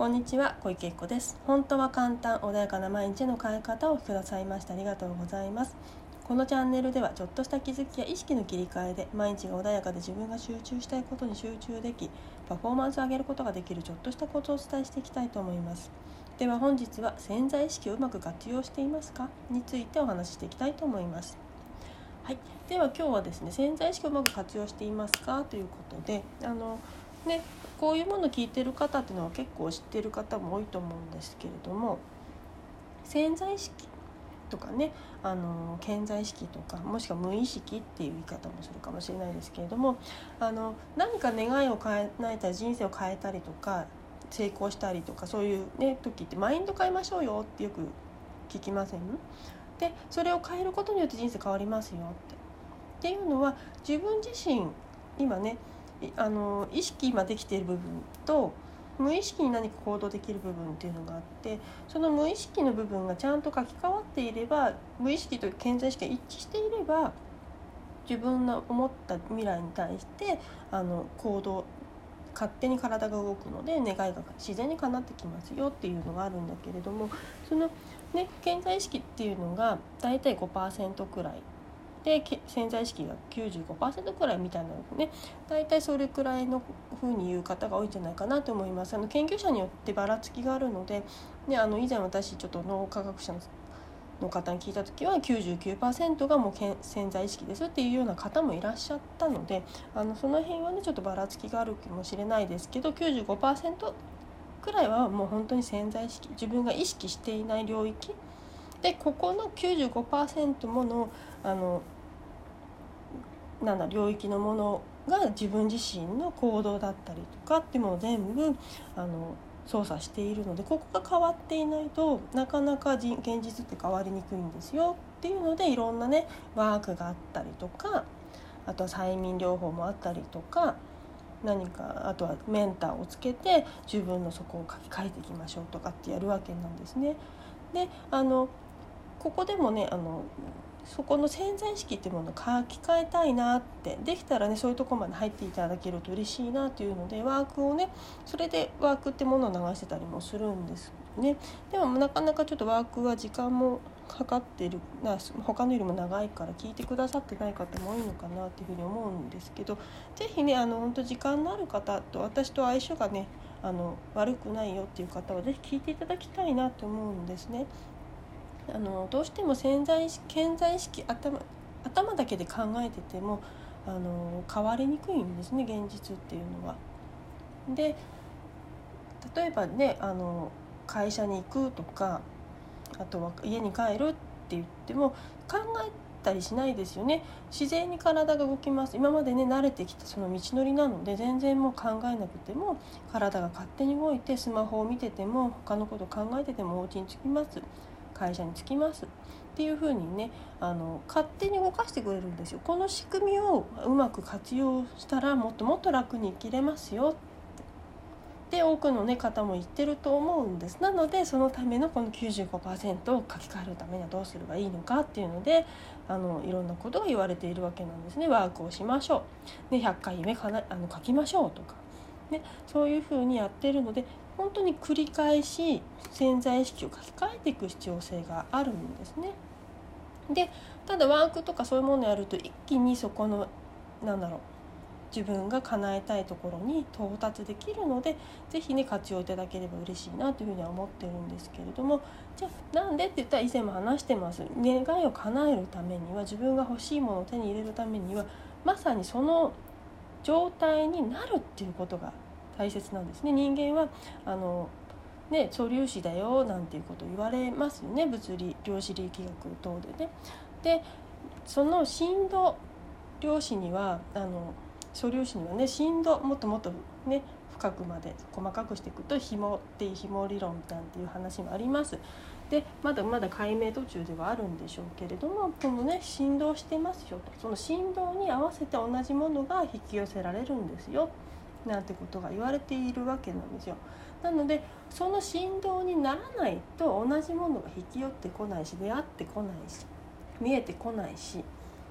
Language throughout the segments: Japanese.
こんにちは小池子です。本当は簡単穏やかな毎日の変え方をくださいましてありがとうございます。このチャンネルではちょっとした気づきや意識の切り替えで毎日が穏やかで自分が集中したいことに集中できパフォーマンスを上げることができるちょっとしたコツをお伝えしていきたいと思います。では本日は潜在意識をうまく活用していますか？についてお話ししていきたいと思います。はい、では今日はですね潜在意識をうまく活用していますか？ということであのねこういうものを聞いてる方っていうのは結構知ってる方も多いと思うんですけれども潜在意識とかねあの潜在意識とかもしくは無意識っていう言い方もするかもしれないですけれどもあの何か願いを変えないたり人生を変えたりとか成功したりとかそういう、ね、時ってマインド変えましょうよってよく聞きません？でそれを変えることによって人生変わりますよって。っていうのは自分自身今ねあの意識今できている部分と無意識に何か行動できる部分っていうのがあってその無意識の部分がちゃんと書き換わっていれば無意識と健在意識が一致していれば自分の思った未来に対してあの行動勝手に体が動くので願いが自然に叶ってきますよっていうのがあるんだけれどもそのね健在意識っていうのが大体5%くらいで潜在意識が95%くらいみたいなのね。大体それくらいのふうに言う方が多いんじゃないかなと思います。あの研究者によってばらつきがあるので、ね、あの以前私ちょっと脳科学者の方に聞いた時は99%がもう潜在意識ですっていうような方もいらっしゃったのであのその辺はねちょっとばらつきがあるかもしれないですけど95%くらいはもう本当に潜在意識自分が意識していない領域でここの95%ものあのなんだ領域のものが自分自身の行動だったりとかっていうものを全部あの操作しているのでここが変わっていないとなかなか現実って変わりにくいんですよっていうのでいろんなねワークがあったりとかあとは催眠療法もあったりとか何かあとはメンターをつけて自分のそこを書き換えていきましょうとかってやるわけなんですね。であのここでもねあのそこの潜在意識っていうものを書き換えたいなってできたらねそういうとこまで入っていただけると嬉しいなっていうのでワークをねそれでワークってものを流してたりもするんですねでもなかなかちょっとワークは時間もかかってるな他のよりも長いから聞いてくださってない方も多いのかなっていうふうに思うんですけど是非ねあの本当時間のある方と私と相性がねあの悪くないよっていう方は是非聞いていただきたいなと思うんですね。あのどうしても潜在意識潜在意識頭頭だけで考えててもあの変わりにくいんですね現実っていうのは。で例えばねあの会社に行くとかあとは家に帰るって言っても考えたりしないですよね。自然に体が動きます。今までね慣れてきたその道のりなので全然もう考えなくても体が勝手に動いてスマホを見てても他のこと考えててもお家に着きます。会社に着きますっていうふうにねあの勝手に動かしてくれるんですよ。この仕組みをうまく活用したらもっともっと楽に生きれますよ。って多くの、ね、方も言ってると思うんです。なのでそのためのこの95%を書き換えるためにはどうすればいいのかっていうのであのいろんなことが言われているわけなんですね。ワークをしましょう、ね、100回夢かなあの書きましょうとか、ね、そういうふうにやってるので本当に繰り返し潜在意識を書き換えていく必要性があるんですね。でただワークとかそういうものをやると一気にそこのなんだろう自分が叶えたいところに到達できるので是非ね活用いただければ嬉しいなというふうには思ってるんですけれどもじゃあなんでって言ったら以前も話してます願いを叶えるためには自分が欲しいものを手に入れるためにはまさにその状態になるっていうことが大切なんですね人間はあのね素粒子だよなんていうこと言われますよね物理量子力学等でね。でその振動量子にはあの素粒子にはね振動もっともっとね深くまで細かくしていくと紐っていう紐理論なんていう話もあります。でまだまだ解明途中ではあるんでしょうけれどもこのね振動してますよとその振動に合わせて同じものが引き寄せられるんですよなんてことが言われているわけなんですよ。なのでその振動にならないと同じものが引き寄ってこないし出会ってこないし見えてこないし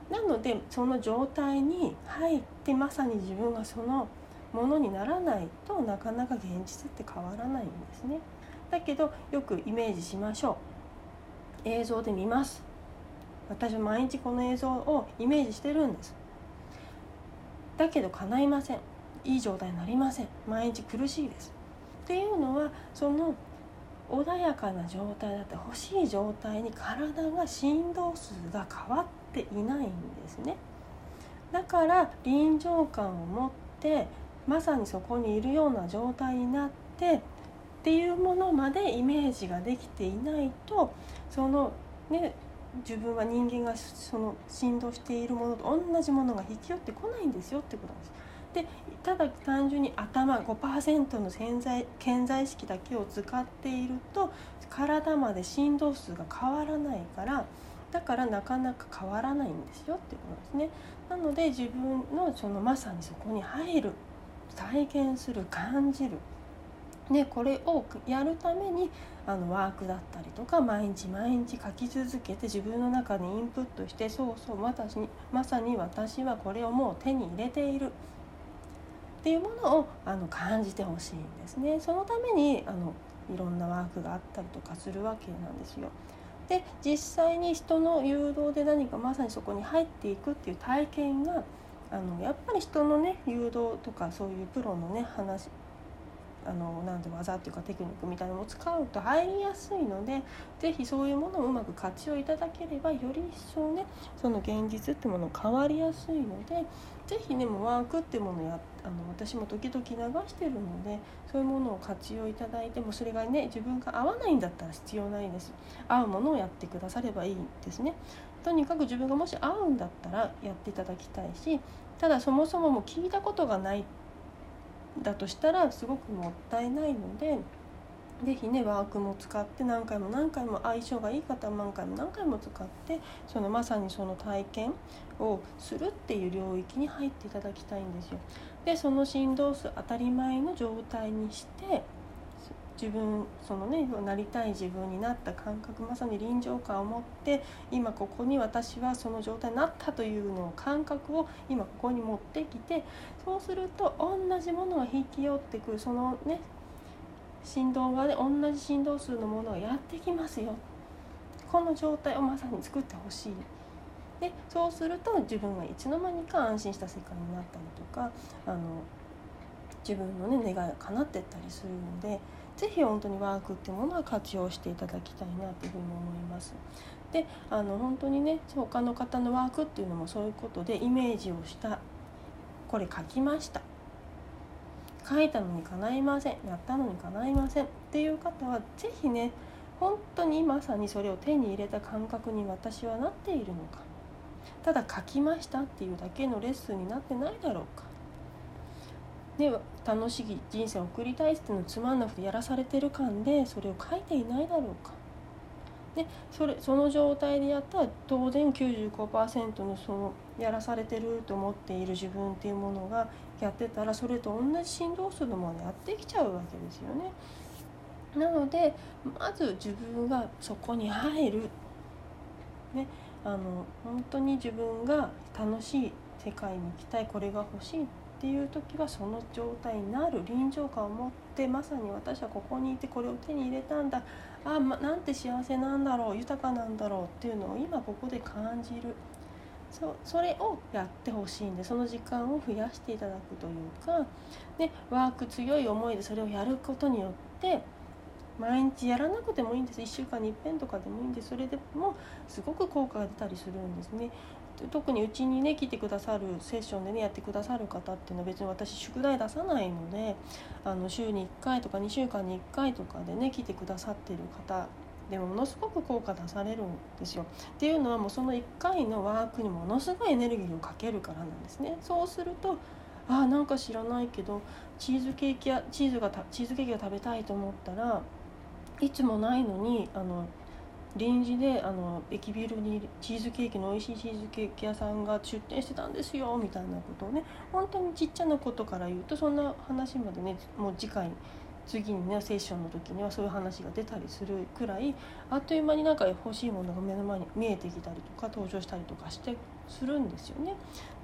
なのでその状態に入ってまさに自分がそのものにならないとなかなか現実って変わらないんですね。だけどよくイメージしましょう。映像で見ます。私は毎日この映像をイメージしてるんです。だけど叶いません。いい状態になりません。毎日苦しいです。っていうのはその穏やかな状態だって欲しい状態に体が振動数が変わっっていないんですねだから臨場感を持ってまさにそこにいるような状態になってっていうものまでイメージができていないとそのね自分は人間がその振動しているものと同じものが引き寄ってこないんですよってことなんです。でただ単純に頭5%の潜在潜在意識だけを使っていると体まで振動数が変わらないからだからなかなか変わらないんですよっていうことですね。なので自分のそのまさにそこに入る体験する感じるでこれをやるためにあのワークだったりとか毎日毎日書き続けて自分の中にインプットしてそうそう私にまさに私はこれをもう手に入れているっていうものをあの感じてほしいんですね。そのためにあのいろんなワークがあったりとかするわけなんですよ。で実際に人の誘導で何かまさにそこに入っていくっていう体験があのやっぱり人のね誘導とかそういうプロのね話あのなんて技っていうかテクニックみたいなのを使うと入りやすいので是非そういうものをうまく活用いただければより一層ねその現実ってもの変わりやすいので是非ねもうワークってものやあの私も時々流してるのでそういうものを活用いただいてもそれがね自分が合わないんだったら必要ないです。合うものをやってくださればいいんですね。とにかく自分がもし合うんだったらやっていただきたいしただそもそももう聞いたことがないだとしたらすごくもったいないので是非ねワークも使って何回も何回も相性がいい方は何回も何回も使ってそのまさにその体験をするっていう領域に入っていただきたいんですよ。でその振動数当たり前の状態にして自分そのねなりたい自分になった感覚まさに臨場感を持って今ここに私はその状態になったというのを感覚を今ここに持ってきてそうすると同じものが引き寄ってくるそのね振動がね同じ振動数のものがやってきますよこの状態をまさに作ってほしい。でそうすると自分がいつの間にか安心した世界になったりとかあの自分のね願いが叶ってったりするので是非本当にワークっていうものは活用していただきたいなというふうに思います。であの本当にね他の方のワークっていうのもそういうことでイメージをしたこれ書きました。書いたのに叶いません。やったのに叶いません。っていう方は是非ね本当にまさにそれを手に入れた感覚に私はなっているのか。ただ書きましたっていうだけのレッスンになってないだろうか。で楽しい人生を送りたいっていうのをつまんなくてやらされてる感でそれを書いていないだろうか。でそれその状態でやったら当然95%のそのやらされてると思っている自分っていうものがやってたらそれと同じ振動数のものやってきちゃうわけですよね。なのでまず自分がそこに入る、ね、あの本当に自分が楽しい世界に行きたいこれが欲しいっていう時はその状態になる臨場感を持ってまさに私はここにいてこれを手に入れたんだ。あ、ま、なんて幸せなんだろう豊かなんだろうっていうのを今ここで感じる。そそれをやってほしいんでその時間を増やしていただくというか。でワーク強い思いでそれをやることによって毎日やらなくてもいいんです。1週間にいっぺんとかでもいいんです。それでもすごく効果が出たりするんですね。特にうちにね来てくださるセッションでねやってくださる方っていうのは別に私宿題出さないのであの週に1回とか2週間に1回とかでね来てくださってる方でもものすごく効果出されるんですよ。っていうのはもうその1回のワークにものすごいエネルギーをかけるからなんですね。そうするとあなんか知らないけどチーズケーキやチーズがチーズケーキが食べたいと思ったらいつもないのにあの臨時であの駅ビルにチーズケーキの美味しいチーズケーキ屋さんが出店してたんですよみたいなことをね本当にちっちゃなことから言うとそんな話までねもう次回次にねセッションの時にはそういう話が出たりするくらいあっという間になんか欲しいものが目の前に見えてきたりとか登場したりとかしてするんですよね。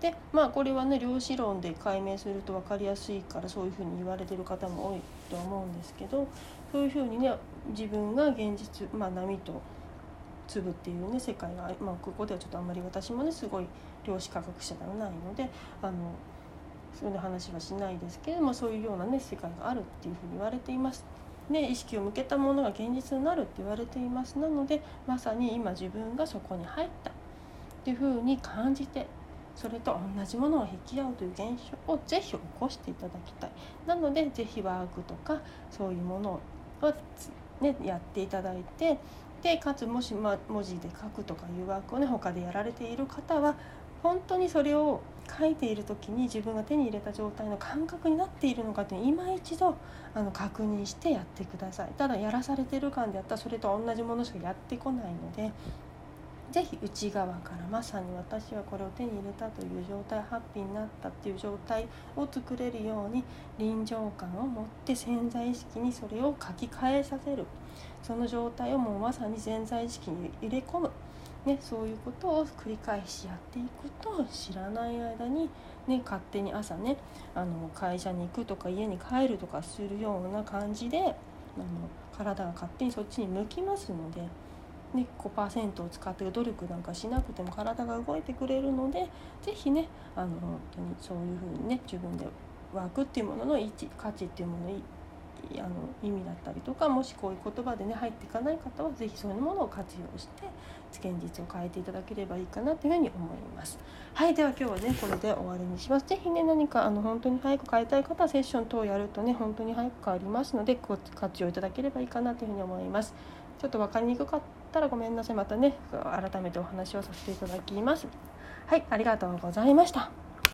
でまあこれはね量子論で解明すると分かりやすいからそういうふうに言われてる方も多いと思うんですけどそういうふうにね自分が現実、まあ、波と粒っていうね世界が、まあ、ここではちょっとあんまり私もねすごい量子科学者ではないのであのそういう話はしないですけれどもそういうようなね世界があるっていうふうに言われています。ね、意識を向けたものが現実になるって言われていますなのでまさに今自分がそこに入ったっていうふうに感じてそれと同じものを引き合うという現象をぜひ起こしていただきたい。なのでぜひワークとかそういうものを、ね、やっていただいてでかつもし、ま、文字で書くとかいうワークをね他でやられている方は本当にそれを書いている時に自分が手に入れた状態の感覚になっているのかという今一度あの確認してやってください。ただやらされてる感であったらそれと同じものしかやってこないので是非内側からまさに私はこれを手に入れたという状態ハッピーになったっていう状態を作れるように臨場感を持って潜在意識にそれを書き換えさせるその状態をもうまさに潜在意識に入れ込む、ね、そういうことを繰り返しやっていくと知らない間に、ね、勝手に朝ねあの会社に行くとか家に帰るとかするような感じであの体が勝手にそっちに向きますので。ね、5%を使って努力なんかしなくても体が動いてくれるので是非ねあの本当にそういうふうにね自分でワークっていうものの位置価値っていうものあの意味だったりとかもしこういう言葉でね入っていかない方は是非そういうものを活用して現実を変えていただければいいかなというふうに思います。はいでは今日はねこれで終わりにします。是非ね何かあの本当に早く変えたい方はセッション等をやるとね本当に早く変わりますので活用いただければいいかなというふうに思います。ちょっと分かりにくかったらごめんなさいまたね改めてお話をさせていただきます。はいありがとうございました。